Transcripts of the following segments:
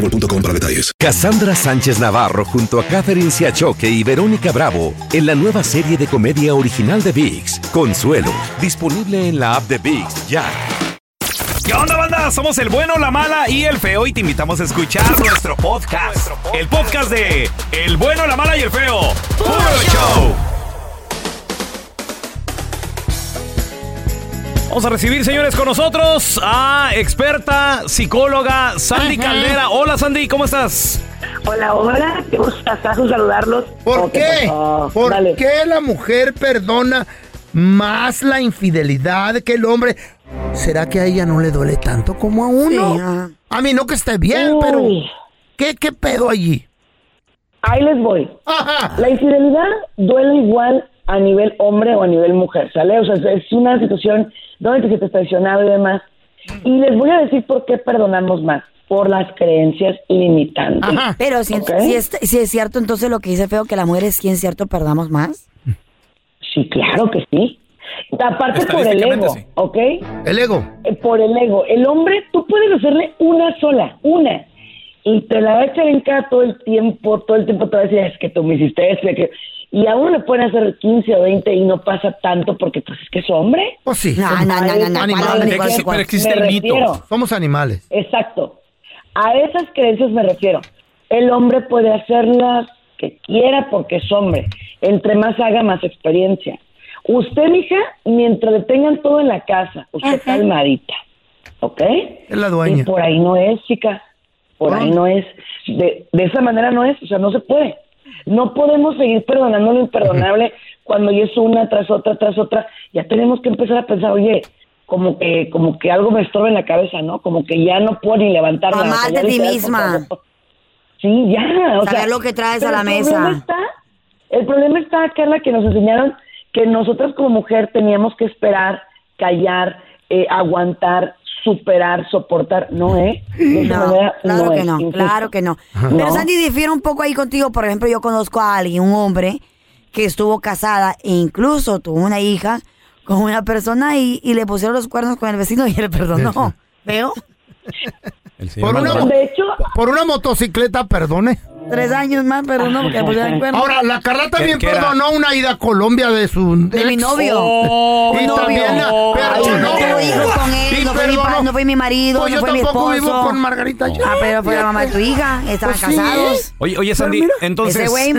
boostmobile.com para detalles. Cassandra Sánchez Navarro junto a Catherine Siachoque y Verónica Bravo en la nueva serie de comedia original de VIX, Consuelo, disponible en la app de VIX ya. ¿Qué onda, banda? Somos el bueno, la mala y el feo y te invitamos a escuchar nuestro podcast. El podcast de El bueno, la mala y el feo. ¡Puro show! Vamos a recibir, señores, con nosotros a experta psicóloga Sandy Caldera. Hola, Sandy, ¿cómo estás? Hola, hola, qué gustazo saludarlos. ¿Por Oh, qué? ¿Por Dale. qué la mujer perdona más la infidelidad que el hombre? ¿Será que a ella no le duele tanto como a uno? A mí no que esté bien, pero. ¿qué, qué pedo allí? Ahí les voy. Ajá. La infidelidad duele igual a nivel hombre o a nivel mujer, ¿sale? O sea, es- una situación donde te sientes traicionado y demás. Y les voy a decir por qué perdonamos más. Por las creencias limitantes. Ajá. Pero si, es, si es cierto entonces lo que dice Feo, que las mujeres sí es cierto perdamos más. Sí, claro que sí. Aparte por el ego, sí. ¿ok? El ego. Eh, por el ego. El hombre, tú puedes hacerle una sola, una. Y te la va a echar en cara todo el tiempo, todo el tiempo te va a decir, es que tú me hiciste esto, que... Y a uno le pueden hacer 15 o 20 y no pasa tanto porque pues es que es hombre. Pues sí, No, no, no, no, no. Animales. ¿cuál, Pero cuál, existe- cuál? el mito. somos animales. Exacto. A esas creencias me refiero. El hombre puede hacerlas que quiera porque es hombre. Entre más haga, más experiencia. Usted, mija, mientras le tengan todo en la casa, usted calmadita. ¿Ok? Es la dueña. Y por ahí no es, chica. Por ahí no es. De, de esa manera no es. O sea, no se puede. No podemos seguir perdonando lo imperdonable cuando ya es una tras otra, tras otra. Ya tenemos que empezar a pensar, oye, como que, como que algo me estorba en la cabeza, ¿no? Como que ya no puedo ni levantarme. Amarte a ti misma. Sí, ya. O Saber sea, lo que traes a la el mesa. problema Está, el problema está, Carla, que nos enseñaron que nosotras como mujer teníamos que esperar, callar, eh, aguantar, superar, soportar. No, ¿eh? De esa No, manera claro que es, no, claro que no. Pero No. Sandy difiere un poco ahí contigo. Por ejemplo, yo conozco a alguien, un hombre, que estuvo casada e incluso tuvo una hija con una persona y, y le pusieron los cuernos con el vecino y él perdonó. ¿Veo? Por una. De hecho, por una motocicleta, perdone. Tres años más perdonó porque le pusieron el cuerno. Ahora, la Carla también ¿Qué- qué era? perdonó una ida a Colombia de su... De mi ex. novio. Oh, Y novio. también la Ay, perdonó. no tuve hijos con él, Y no fue, mi perdonó. pa- no fue mi marido, Pues no yo fue mi tampoco esposo. vivo con Margarita. ya. Ah, pero fue la mamá de tu hija, estaban Pues sí. casados. Oye, oye, Sandy, mira, entonces. Ese güey,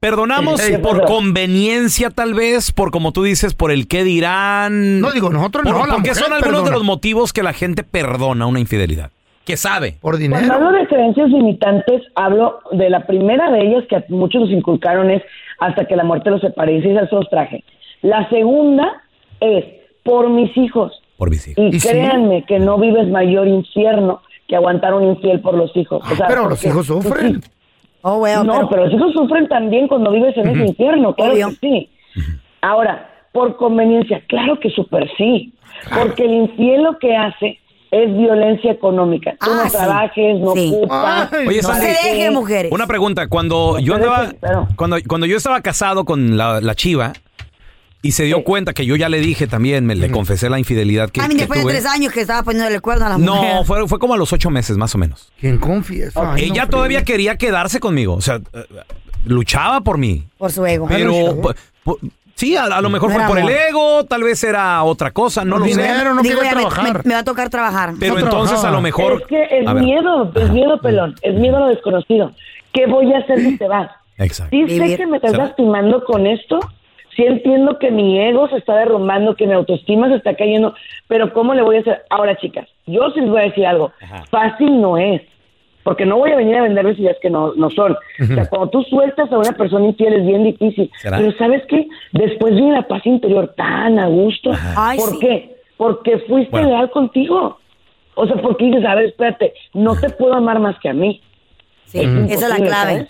Perdonamos Ey, por conveniencia, tal vez, por como tú dices, por el qué dirán. No digo nosotros, Por- no, la porque mujer son algunos de perdona. los motivos que la gente perdona una infidelidad. Que sabe. Por Cuando dinero. hablo de creencias limitantes, hablo de la primera de ellas que a muchos nos inculcaron es hasta que la muerte los separe, y se los traje. La segunda es por mis hijos. Por visión. Y, ¿Y sí? créanme que no vives mayor infierno que aguantar un infiel por los hijos. O sea, Pero los hijos sufren. oh, bueno, No, pero, pero los hijos sufren también cuando vives en ese infierno, claro Obvio. que sí. Ahora, por conveniencia, claro que súper sí. Porque el infiel lo que hace es violencia económica. Tú Ah, no sí. trabajes, no Sí. ocupas. Ay, Oye, no Sandy, se deje, mujeres. Una pregunta. Cuando yo andaba. pero- Cuando, cuando yo estaba casado con la, la chiva y se dio Sí. cuenta que yo ya le dije también, me le confesé la infidelidad que, A mí que después de tuve. tres años que estaba poniéndole el cuerno a la mujer. No, fue, fue como a los ocho meses, más o menos. ¿Quién confiesa? Ay, Ella no, todavía quería quedarse conmigo. O sea, eh, luchaba por mí. Por su ego. Pero. Sí, a, a lo mejor No fue por el ego, tal vez era otra cosa, no lo sé. dinero, no Digo, ya me- trabajar. Me, me va a tocar trabajar. Pero No entonces a lo mejor. Es que es a ver, miedo, es miedo, pelón. Es miedo a lo desconocido. ¿Qué voy a hacer si te vas? Exacto. Sí sé que me estás ¿Será? lastimando con esto. Sí entiendo que mi ego se está derrumbando, que mi autoestima se está cayendo. Pero ¿cómo le voy a hacer? Ahora, chicas, yo sí les voy a decir algo. Fácil no es. Porque no voy a venir a venderles ideas que no, no son. O sea, cuando tú sueltas a una persona infiel es bien difícil. ¿Será? Pero ¿sabes qué? Después viene la paz interior tan a gusto. Ay, ¿Por sí. qué? Porque fuiste Bueno. leal contigo. O sea, porque dices, a ver, espérate, no te puedo amar más que a mí. Sí, esa es la clave. ¿sabes?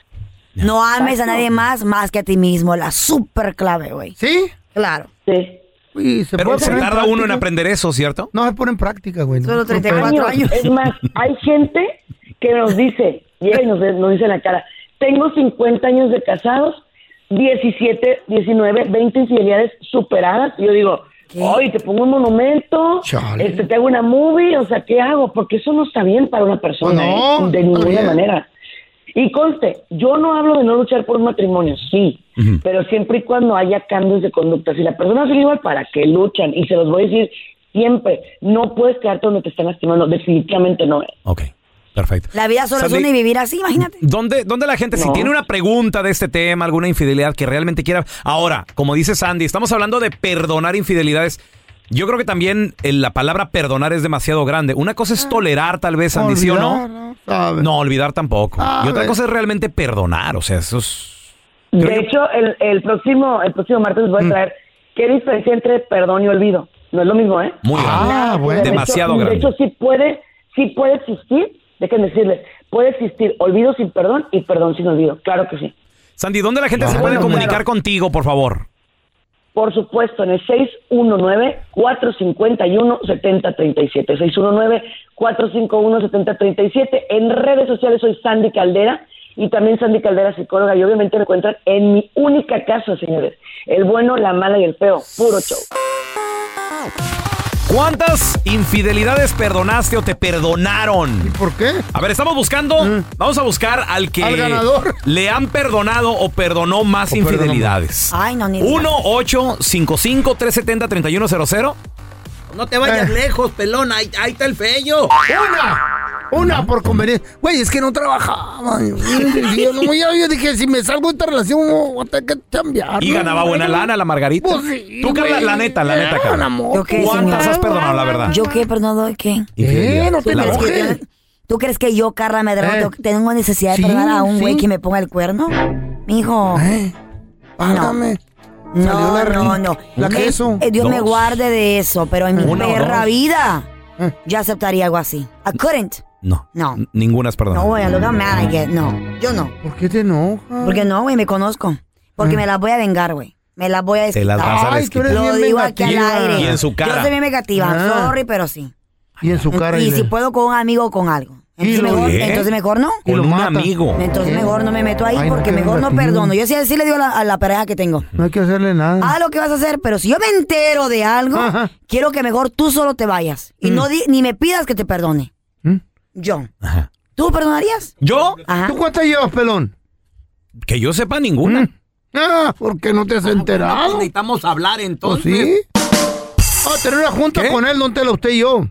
No ames a nadie más más que a ti mismo. La super clave, güey. ¿Sí? Claro. Sí. Uy, se Pero puede se tarda uno en aprender eso, ¿cierto? No se pone en práctica, güey. Solo No, 34 años. Es más, hay gente que nos dice, llega y nos, nos dice en la cara, tengo 50 años de casados, 17, 19, 20 infidelidades superadas. Y yo digo, hoy te pongo un monumento, Chale. este, te hago una movie, o sea, ¿qué hago? Porque eso no está bien para una persona, No, ¿eh? de ninguna manera. Y conste, yo no hablo de no luchar por un matrimonio, sí, pero siempre y cuando haya cambios de conducta. Si la persona sigue igual, ¿para qué luchan? Y se los voy a decir siempre, no puedes quedarte donde te están lastimando, definitivamente no. ¿eh? Perfecto. La vida solo es Sandy, una y vivir así, imagínate. ¿Dónde, ¿Dónde la gente, si tiene una pregunta de este tema, alguna infidelidad que realmente quiera... Ahora, como dice Sandy, estamos hablando de perdonar infidelidades. Yo creo que también eh, la palabra perdonar es demasiado grande. Una cosa es tolerar, tal vez, Sandy, ¿sí o no? ¿no? ¿Sabe? No, olvidar tampoco. Ah, y otra cosa es realmente perdonar. O sea, eso es... Creo De hecho, el, el próximo el próximo martes les voy a traer qué diferencia entre perdón y olvido. No es lo mismo, ¿eh? Muy grande. Ah, bueno. De hecho- Demasiado De grande. hecho, sí puede, sí puede existir, déjenme decirles, puede existir olvido sin perdón y perdón sin olvido. Claro que sí. Sandy, ¿dónde la gente se Ah, puede bueno, comunicar claro. contigo, por favor? Por supuesto, en el 619-451-7037. 619-451-7037. En redes sociales soy Sandy Caldera y también Sandy Caldera, psicóloga. Y obviamente me encuentran en mi única casa, señores. El bueno, la mala y el feo. Puro show. ¿Cuántas infidelidades perdonaste o te perdonaron? ¿Por qué? A ver, estamos buscando, vamos a buscar al que Al ganador. le han perdonado o perdonó más O perdonó infidelidades. Ay, no, ni digas. 1-855-370-3100. No te vayas Eh. lejos, pelón. Ahí, ahí está el fello. ¡Una! Una por conveniencia. Güey, es que no trabajaba. Yo, no, yo- yo dije, si me salgo de esta relación, voy a tener que cambiar. Y ganaba buena lana la Margarita. Pues sí, Tú, Carla, la neta, la neta, Carla. ¿Yo qué, ¿Cuántas señor? has perdonado, la verdad? ¿Yo qué, perdón, qué? Eh, no te ¿Tú crees, que enojes. yo, ¿Tú crees que yo, Carla Medrano, Eh. tengo- tengo necesidad de perdonar a un güey sí. que me ponga el cuerno? Mijo, Eh, págame. No, la no, no. La Me- queso. eh, Dios me guarde de eso, pero en mi perra vida Eh. yo aceptaría algo así. I couldn't. No. No. Ninguna es. No, voy a mad I get. No, yo no. ¿Por qué te enojas? Porque no, güey, me conozco. Porque me las voy a vengar, güey. Me las voy a Te las desquitar. vas a Ay, tú eres desquitar. Lo bien digo aquí al vengativa. aire. Y en su cara. Yo soy bien negativa. Ah. Sorry, pero sí. Y en su cara. y si puedo con un amigo o con algo. Entonces, lo- mejor, ¿Qué? entonces mejor no. Con lo un mata. amigo. Entonces mejor no me meto ahí Ay, no, porque qué mejor no perdono. Yo sí, sí le digo a la, a la pareja que tengo. No hay que hacerle nada. Haz lo que vas a hacer, pero si yo me entero de algo, Ajá. quiero que mejor tú solo te vayas. Y no di- ni me pidas que te perdone. ¿Mm? Yo. Ajá. ¿Tú perdonarías? ¿Yo? Ajá. ¿Tú cuántas llevas, pelón? Que yo sepa ninguna. Ah, porque no te has enterado. Necesitamos hablar ¿O entonces. sí? Ah, tener una junta ¿Qué? con él, no te lo usted y yo.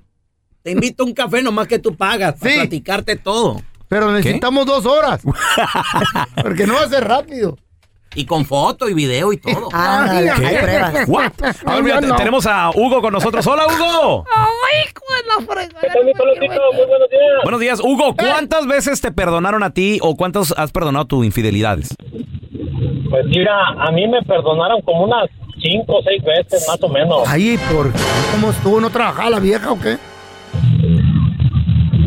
Te invito a un café nomás que tú pagas. Para Sí. platicarte todo. Pero necesitamos dos horas. porque no va a ser rápido. Y con foto y video y todo. Ay, hay ¿qué? pruebas. What? A ver, mira, Yo no. tenemos a Hugo con nosotros. Hola, Hugo. Buenos días, Hugo. ¿Cuántas veces te perdonaron a ti o cuántas has perdonado tus infidelidades? Pues mira, a mí me perdonaron como unas cinco o seis veces más o menos. Ay, ¿por qué? ¿Cómo estuvo? ¿No trabajaba la vieja o qué?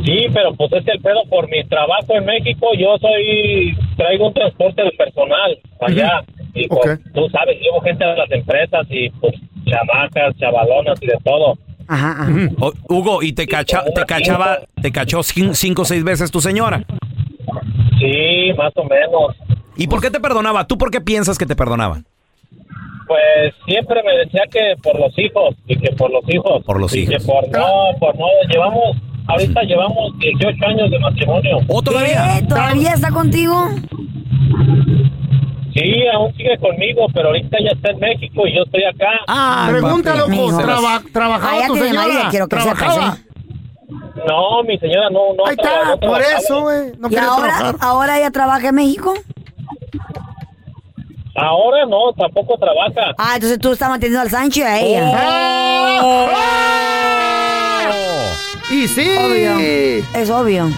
Sí, pero pues es el pedo por mi trabajo en México. Yo soy, traigo un transporte de personal allá. Y pues, Ok. tú sabes, llevo gente de las empresas y pues chamacas, chavalonas y de todo. Ajá, ajá. O- Hugo, ¿y te, cacha, te cachaba, te cachó cin- cinco o seis veces tu señora? Sí, más o menos. ¿Y por qué te perdonaba? ¿Tú por qué piensas que te perdonaba? Pues siempre me decía que por los hijos y que por los hijos. Por los y hijos. que por no, por no, llevamos, ahorita llevamos 18 años de matrimonio. ¿O todavía? ¿Qué? ¿Todavía está contigo? Sí, aún sigue conmigo, pero ahorita ya está en México y yo estoy acá. Ah, Pregúntalo, traba- ¿trabajaba ya tu tiene señora? marido, quiero que ¿Trabajaba? ¿eh? No, mi señora no, no. Ahí está, no por eso, güey. No ¿Y ahora, trabajar. ahora ella trabaja en México? Ahora no, tampoco trabaja. Ah, entonces tú estás manteniendo al Sancho y a ella. ¡Ah! ¡Ah! Y sí. Obvio. Es obvio.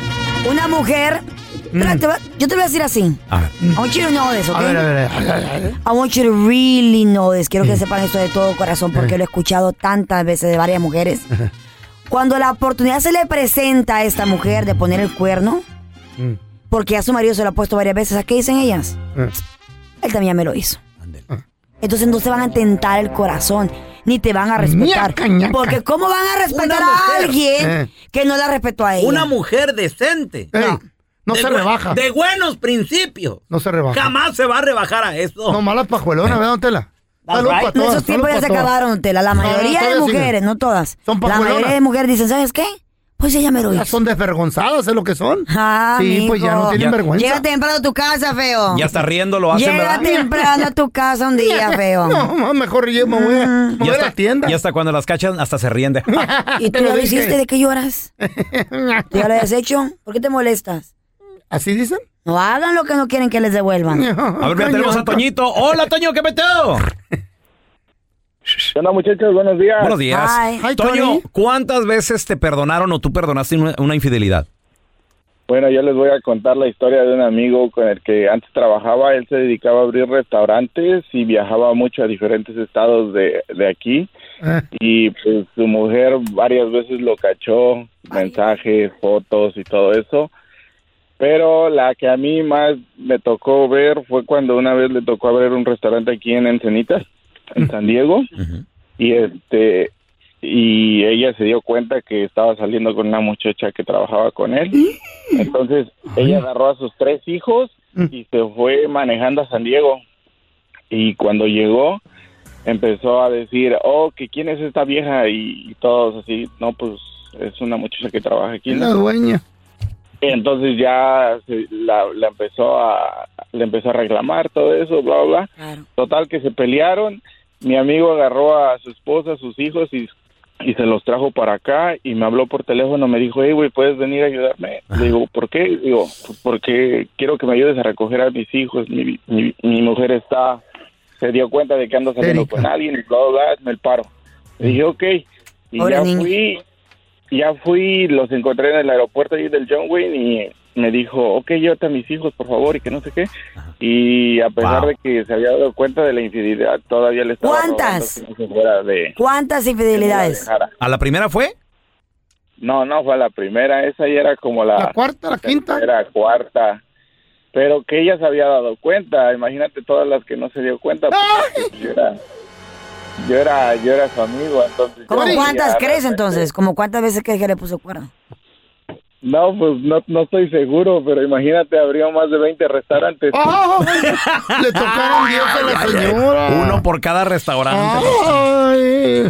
Una mujer. Espera, te va- yo te voy a decir así. A ver. I want you to know this, A ver, a ver, a ver, a ver. I want you to really know this. Quiero que sepan esto de todo corazón porque lo he escuchado tantas veces de varias mujeres. Cuando la oportunidad se le presenta a esta mujer de poner el cuerno, Mm. porque a su marido se lo ha puesto varias veces, ¿a qué dicen ellas? Eh. Él también me lo hizo. Entonces no te van a tentar el corazón, ni te van a respetar. Ñaca, ñaca. Porque ¿cómo van a respetar a alguien Eh. que no la respetó a ella? Una mujer decente. Ey, no de se rebaja. De buenos principios. No se rebaja. Jamás se va a rebajar a eso. No malas pajuelonas, ¿verdad, Tela? Right. No, todas, esos tiempos ya se acabaron, Tela. La No, mayoría de todavía siguen. mujeres, no todas. Son la mayoría de mujeres dicen, ¿sabes qué? Pues ella me lo Ya hizo. son desvergonzadas, es lo que son. Ah, sí, pues ya no tienen Ya- vergüenza. Llega temprano a tu casa, feo. Ya está riendo, lo hacen, Llega ¿verdad? temprano a tu casa un día, feo. No, mejor yo me voy a, me Y voy a hasta, la tienda. y hasta cuando las cachan, hasta se ríen de. ¿Y tú lo hiciste? ¿De qué lloras? ¿Tú ya lo has hecho? ¿Por qué te molestas? ¿Así dicen? No hagan lo que no quieren que les devuelvan. A ver, mira, tenemos a Toñito. Hola, Toño, ¿qué meteo? ¿Qué onda, muchachos? Buenos días. Buenos días. Hi. Toño. ¿cuántas veces te perdonaron o tú perdonaste una, una infidelidad? Bueno, yo les voy a contar la historia de un amigo con el que antes trabajaba. Él se dedicaba a abrir restaurantes y viajaba mucho a diferentes estados de, de aquí. Eh, Y pues su mujer varias veces lo cachó, mensajes, fotos y todo eso. Pero la que a mí más me tocó ver fue cuando una vez le tocó abrir un restaurante aquí en Encenitas, en San Diego. Y este y ella se dio cuenta que estaba saliendo con una muchacha que trabajaba con él. Entonces ella agarró a sus tres hijos y se fue manejando a San Diego. Y cuando llegó empezó a decir, oh, que quién es esta vieja y, y todos así, no, pues es una muchacha que trabaja aquí. la dueña. Entonces ya se- la, la empezó a le empezó a reclamar todo eso, bla bla. bla. Claro. Total que se pelearon. Mi amigo agarró a su esposa, a sus hijos y, y se los trajo para acá y me habló por teléfono. Me dijo, hey, güey, ¿puedes venir a ayudarme? Le digo, ¿por qué? Digo, "Pues porque quiero que me ayudes a recoger a mis hijos. Mi, mi, mi mujer está, se dio cuenta de que ando saliendo Erika. con alguien y bla, bla, bla, hazme el paro. Le dije, ok. Y ya niño. fui, ya fui, los encontré en el aeropuerto ahí del John Wayne y me dijo, ok, llévate a mis hijos, por favor, y que no sé qué. Y a pesar Wow. de que se había dado cuenta de la infidelidad, todavía le estaba ¿Cuántas? rogando que no se fuera de... ¿Cuántas que no la infidelidades? ¿A la primera fue? No, no, fue la primera, esa ya era como la... La cuarta, la quinta. Era cuarta. Pero que ella se había dado cuenta, imagínate todas las que no se dio cuenta. porque Yo era, yo era, yo era su amigo, entonces... ¿Cómo cuántas crees entonces? ¿Como cuántas veces crees que le puso cuerno? No, pues no, no estoy seguro, pero imagínate, abrió más de 20 restaurantes. ¡Ah! Le tocaron 10 a la señora. Uno por cada restaurante. Ay.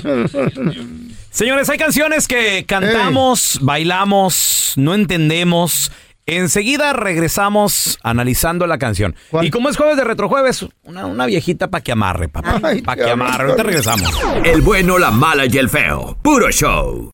Señores, hay canciones que cantamos, bailamos, no entendemos. Enseguida regresamos analizando la canción. ¿Cuál? Y como es jueves de retrojueves, una, una viejita para que amarre, papá. Para que amarre. Ahorita regresamos. El bueno, la mala y el feo. Puro show.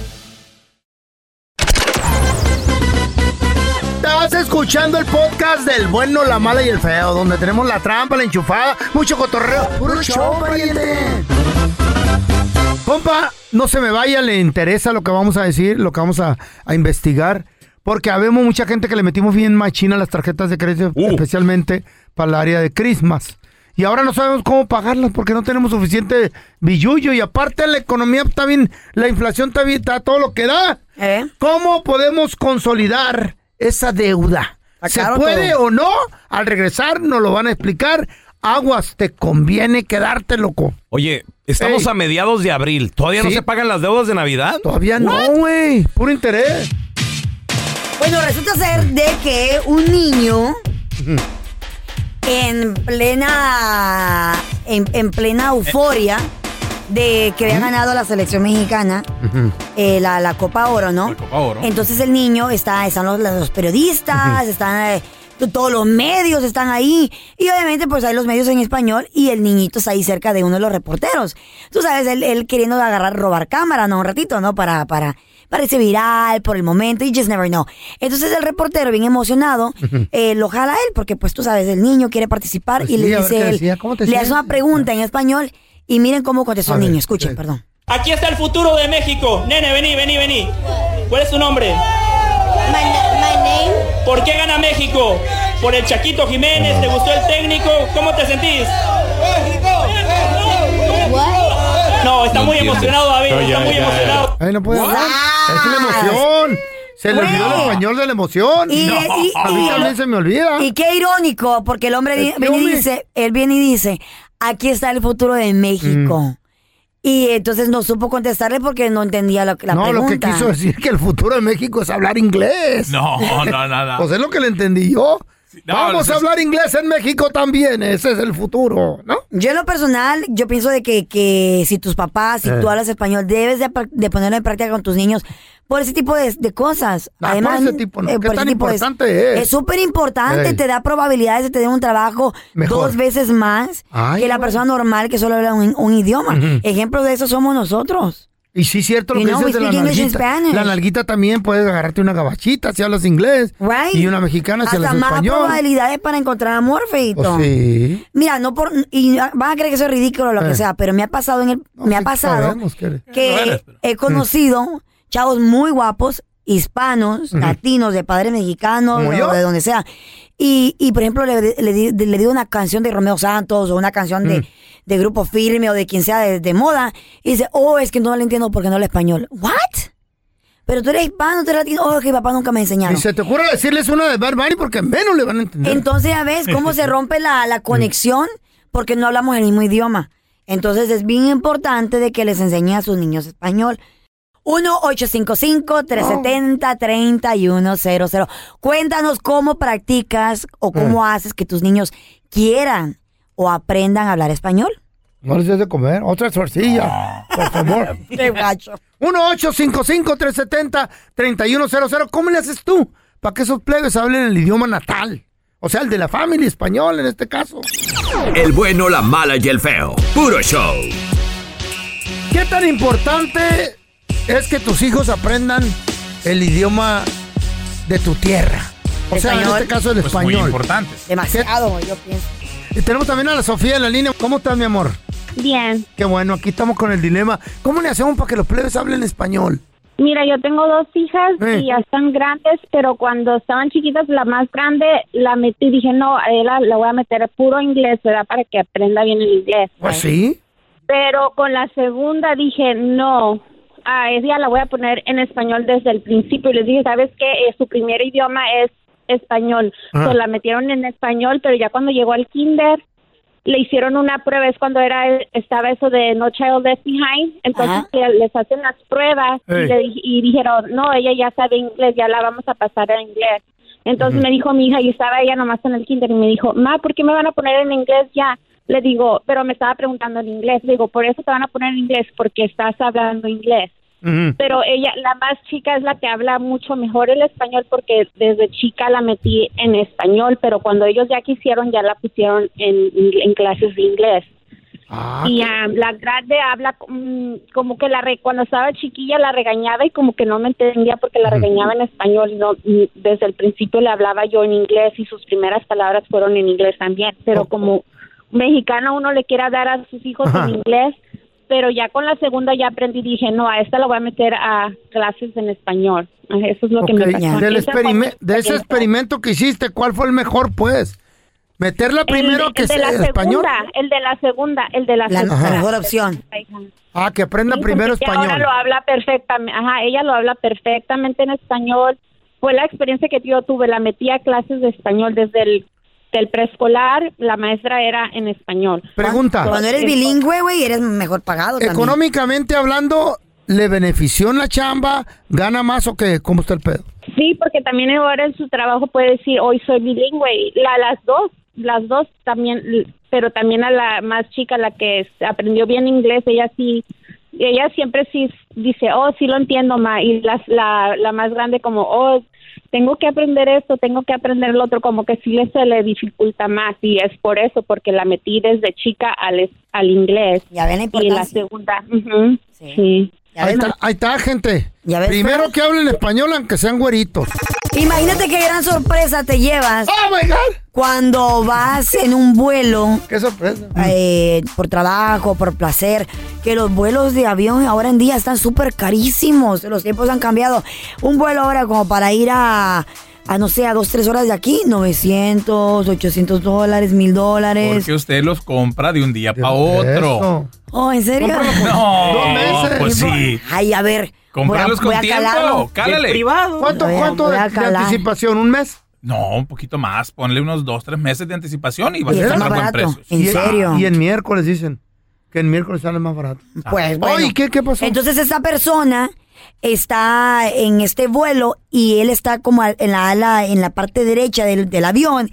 Estás escuchando el podcast del bueno, la mala y el feo, donde tenemos la trampa, la enchufada, mucho cotorreo. ¡Puro show, pariente! Compa, no se me vaya, le interesa lo que vamos a decir, lo que vamos a, a investigar. Porque habemos mucha gente que le metimos bien machina las tarjetas de crédito, especialmente para el área de Christmas. y ahora no sabemos cómo pagarlas porque no tenemos suficiente billullo y aparte la economía está bien, la inflación está bien, está todo lo que da. ¿Eh? ¿Cómo podemos consolidar esa deuda? ¿Se puede todo. o no? Al regresar nos lo van a explicar. Aguas, te conviene quedarte loco. Oye, estamos Ey. a mediados de abril. ¿Todavía no se pagan las deudas de Navidad? Todavía no, güey. Puro interés. Bueno, resulta ser de que un niño en plena en, en plena euforia de que había ganado la selección mexicana eh, la, la Copa Oro, ¿no? Copa Oro. Entonces el niño está, están los, los periodistas, están eh, todos los medios están ahí y obviamente pues hay los medios en español y el niñito está ahí cerca de uno de los reporteros. Tú sabes, él, él queriendo agarrar, robar cámara, ¿no? Un ratito, ¿no? Para, para, parece viral por el momento, you just never know. Entonces el reportero, bien emocionado, eh, lo jala a él porque pues tú sabes, el niño quiere participar Pues y sí, le dice él, decía, ¿cómo te le hace una pregunta en español y miren cómo contestó el niño. Escuchen, sí. perdón. Aquí está el futuro de México. Nene, vení, vení, vení. ¿Cuál es tu nombre? ¿Por qué gana México? ¿Por el Chaquito Jiménez? ¿Te gustó el técnico? ¿Cómo te sentís? No, está muy emocionado David, está muy emocionado. Ay, no puede What? hablar. Es la emoción. Se le olvidó el español de la emoción. Y- No. y- a mí y- también se me olvida. Y qué irónico, porque el hombre Este viene y dice, él viene y dice, aquí está el futuro de México. Mm. Y entonces no supo contestarle porque no entendía lo, la no, pregunta. lo que quiso decir que el futuro de México es hablar inglés. No, no, nada. Pues es lo que le entendí yo. No, Vamos eso a hablar inglés en México también. Ese es el futuro, ¿no? Yo en lo personal, yo pienso de que, que si tus papás, si Eh. tú hablas español, debes de, de ponerlo en práctica con tus niños por ese tipo de, de cosas. Ah, por ese tipo, ¿no? ¿Qué por ese tan tipo importante es? Es súper importante, te da probabilidades de tener un trabajo Mejor. dos veces más Ay, que la persona normal que solo habla un, un idioma. Ejemplo de eso somos nosotros. Y sí, cierto lo You que know, dices we de la speak English and nalguita. Spanish. La nalguita también puedes agarrarte una gabachita si hablas inglés. Right. Y una mexicana si Hasta hablas más español. probabilidades para encontrar amor, feito. Pues sí. Mira, no por y van a creer que eso es ridículo o lo Eh. que sea, pero me ha pasado en el No, me ha pasado sabemos que- que No eres, pero- he conocido chavos muy guapos, hispanos, latinos, de padres mexicanos, ¿Como o de donde sea. Y, y por ejemplo, le, le, di- le digo una canción de Romeo Santos o una canción de, Mm. De Grupo Firme o de quien sea de, de moda. Y dice, oh, es que no le entiendo porque no habla español. ¿What? Pero tú eres hispano, tú eres latino. Oh, que papá nunca me enseñaron. Y se te ocurre decirles una de Bad Bunny porque menos le van a entender. Entonces ya ves cómo se rompe la, la conexión porque no hablamos el mismo idioma. Entonces es bien importante de que les enseñen a sus niños español. 1-855-370-3100. Cuéntanos cómo practicas o cómo haces que tus niños quieran o aprendan a hablar español. No les des de comer. Otra tortilla, por favor. Qué gacho. 1-855-370-3100. ¿Cómo le haces tú para que esos plebes hablen el idioma natal? O sea, el de la familia español en este caso. El bueno, la mala y el feo. Puro show. ¿Qué tan importante es que tus hijos aprendan el idioma de tu tierra? O sea, en este caso el Pues muy español. importante. Demasiado, yo pienso. Y tenemos también a la Sofía en la línea. ¿Cómo estás, mi amor? Bien. Qué bueno, aquí estamos con el dilema. ¿Cómo le hacemos para que los plebes hablen español? Mira, yo tengo dos hijas Eh. y ya están grandes, pero cuando estaban chiquitas, la más grande la metí, dije, no, a ella la voy a meter puro inglés, ¿verdad? Para que aprenda bien el inglés. Pues sí. Pero con la segunda dije, no, a ella la voy a poner en español desde el principio. Y les dije, ¿sabes qué? Eh, su primer idioma es español. Ah. So, la metieron en español, pero ya cuando llegó al kinder, le hicieron una prueba, es cuando era estaba eso de No Child Left Behind, entonces le- les hacen las pruebas y, le y dijeron, no, ella ya sabe inglés, ya la vamos a pasar a inglés. Entonces me dijo mi hija, y estaba ella nomás en el kinder, y me dijo, ma, ¿por qué me van a poner en inglés ya? Le digo, pero me estaba preguntando en inglés. Le digo, por eso te van a poner en inglés, porque estás hablando inglés. Pero ella, la más chica es la que habla mucho mejor el español porque desde chica la metí en español, pero cuando ellos ya quisieron ya la pusieron en, en clases de inglés. Ah, y ah, la grande habla mm, como que la re- cuando estaba chiquilla la regañaba y como que no me entendía porque la regañaba en español y no mm, desde el principio le hablaba yo en inglés y sus primeras palabras fueron en inglés también, pero como mexicano uno le quiere dar a sus hijos Ajá. en inglés, pero ya con la segunda ya aprendí y dije, no, a esta la voy a meter a clases en español. Ah, Eso es lo que me pasó. Del experime- de ese experimento que hiciste, ¿cuál fue el mejor, pues? Meterla primero el, que el de sea la español. segunda, el de la segunda, el de la, La segunda. mejor opción. Ah, que aprenda Sí, primero español. Ahora lo habla perfectamente, ajá, ella lo habla perfectamente en español. Fue la experiencia que yo tuve, la metí a clases de español desde el del preescolar, la maestra era en español. Pregunta. Cuando eres bilingüe, güey, eres mejor pagado también. Económicamente hablando, ¿le benefició en la chamba? ¿Gana más o qué? ¿Cómo está el pedo? Sí, porque también ahora en su trabajo puede decir, hoy soy bilingüe. y La, las dos, las dos también, pero también a la más chica, la que aprendió bien inglés, ella sí, ella siempre sí dice, oh, sí lo entiendo, ma. Y las- la, la más grande como, oh, tengo que aprender esto, tengo que aprender lo otro, como que sí se le dificulta más. Y es por eso, porque la metí desde chica al, es- al inglés. Ya ven la Y la segunda, ujú, sí. Ahí está, ahí está, gente. ves, Primero que hablen español, aunque sean güeritos. Imagínate qué gran sorpresa te llevas. ¡Oh, my God! Cuando vas en un vuelo. ¡Qué sorpresa! eh, por trabajo, por placer. Que los vuelos de avión ahora en día están súper carísimos. Los tiempos han cambiado. Un vuelo ahora como para ir a. A no sé, a dos, tres horas de aquí, 900, 800 dólares, 1000 dólares. Porque usted los compra de un día para otro. Oh, ¿en serio? No, Dos meses. pues sí. Ay, a ver. A- con a tiempo. calarlo. Cálale. ¿Cuánto, Voy a- cuánto voy de, a de anticipación? ¿Un mes? No, un poquito más. Ponle unos dos, tres meses de anticipación y vas a más buen precio. ¿En serio? Y en miércoles dicen que en miércoles sale más barato. Pues bueno. ¿qué, qué pasó? Entonces esa persona está en este vuelo y él está como en la ala, en la parte derecha del, del avión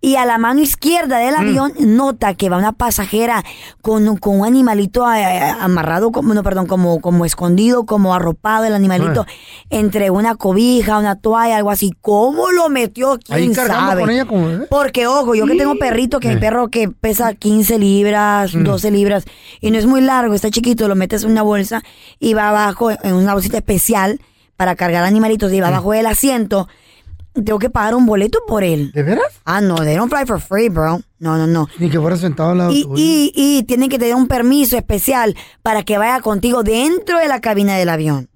y a la mano izquierda del Mm. avión nota que va una pasajera con, un- con un animalito eh, amarrado, como, no, perdón, como, como escondido, como arropado el animalito entre una cobija, una toalla, algo así. ¿Cómo lo metió? Ahí ¿Quién cargando sabe? con ella como bebé. Porque, ojo, yo que tengo perrito, que mi Eh. perro que pesa 15 libras, Mm. 12 libras, y no es muy largo, está chiquito, lo metes en una bolsa y va abajo en una bolsita especial para cargar animalitos y va abajo del asiento. Tengo que pagar un boleto por él. ¿De veras? Ah, no, they don't fly for free, bro. No, no, no. Ni que fuera sentado al lado Y, tuyo. y, y tienen que tener un permiso especial para que vaya contigo dentro de la cabina del avión.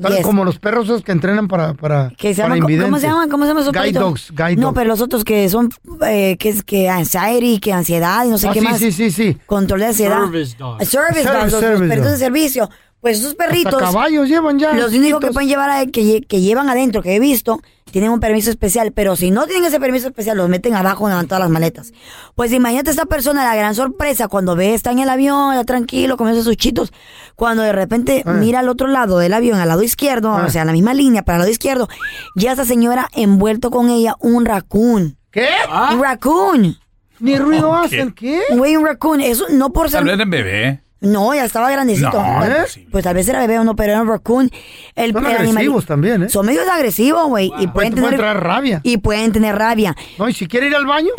Tal Yes. Como los perros esos que entrenan para, para, Que se para llaman, ¿cómo se invidentes. llaman? ¿Cómo se llaman esos Guide perritos? dogs, guide No, dogs. pero los otros que son, eh, que es que anxiety, que ansiedad y no sé Ah, qué sí, más. sí, sí, sí. Control de ansiedad. Service dogs. Service Service- dogs, los- los, service perritos de dogs. servicio. Pues esos perritos. Hasta caballos llevan ya. Los únicos que pueden llevar, a- que, que llevan adentro, que he visto, tienen un permiso especial, pero si no tienen ese permiso especial, los meten abajo donde van todas las maletas. Pues imagínate esta persona, la gran sorpresa, cuando ve, está en el avión, está tranquilo, comiendo sus chitos, cuando de repente Ah. mira al otro lado del avión, al lado izquierdo, o sea, a la misma línea, para el lado izquierdo, ya esa señora envuelto con ella un raccoon. ¿Qué? Un raccoon. Ni ruido hacen, ¿qué? Güey, un raccoon. Eso no por ser... Tal vez en bebé. No, ya estaba grandecito. No, Pues- ¿eh? Pues tal vez era bebé o no, pero era un raccoon. El, Son el agresivos también, ¿eh? Son medios agresivos, güey. Y Pueden, tener... traer rabia. Y pueden tener rabia. No, y si quiere ir al baño.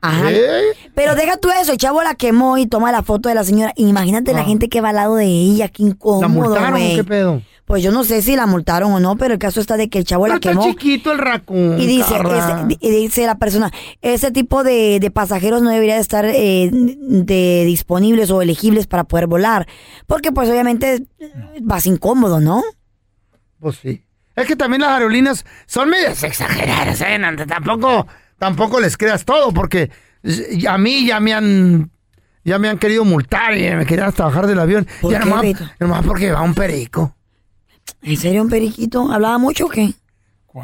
Ajá. ¿Eh? Pero deja tú eso, el chavo la quemó y toma la foto de la señora. Imagínate la gente que va al lado de ella, qué ¿La incómodo, güey. qué pedo? Pues yo no sé si la multaron o no, pero el caso está de que el chavo Pero la está quemó. chiquito el raccoon. Y dice, Carla. ese- y dice la persona, ese tipo de, de pasajeros no debería de estar eh, de disponibles o elegibles para poder volar. Porque pues obviamente vas incómodo, ¿no? Pues sí. Es que también las aerolíneas son medias exageradas, ¿eh? Tampoco, tampoco les creas todo, porque a mí ya me han ya me han querido multar y me querían hasta bajar del avión. ¿Por ya qué, nomás, Beto? nomás porque va un perico. ¿En serio un periquito? ¿Hablaba mucho o qué?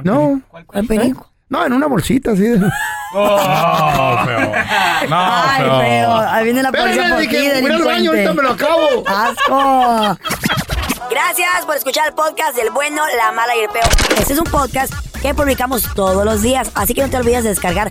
No. ¿Cuál perico? No, en una bolsita así. No, feo. No, Ay, feo. feo. Ahí viene la policía Espérame, por ti, dije, voy al baño, ahorita me lo acabo. ¡Asco! Gracias por escuchar el podcast del bueno, la mala y el peor. Este es un podcast que publicamos todos los días, así que no te olvides de descargar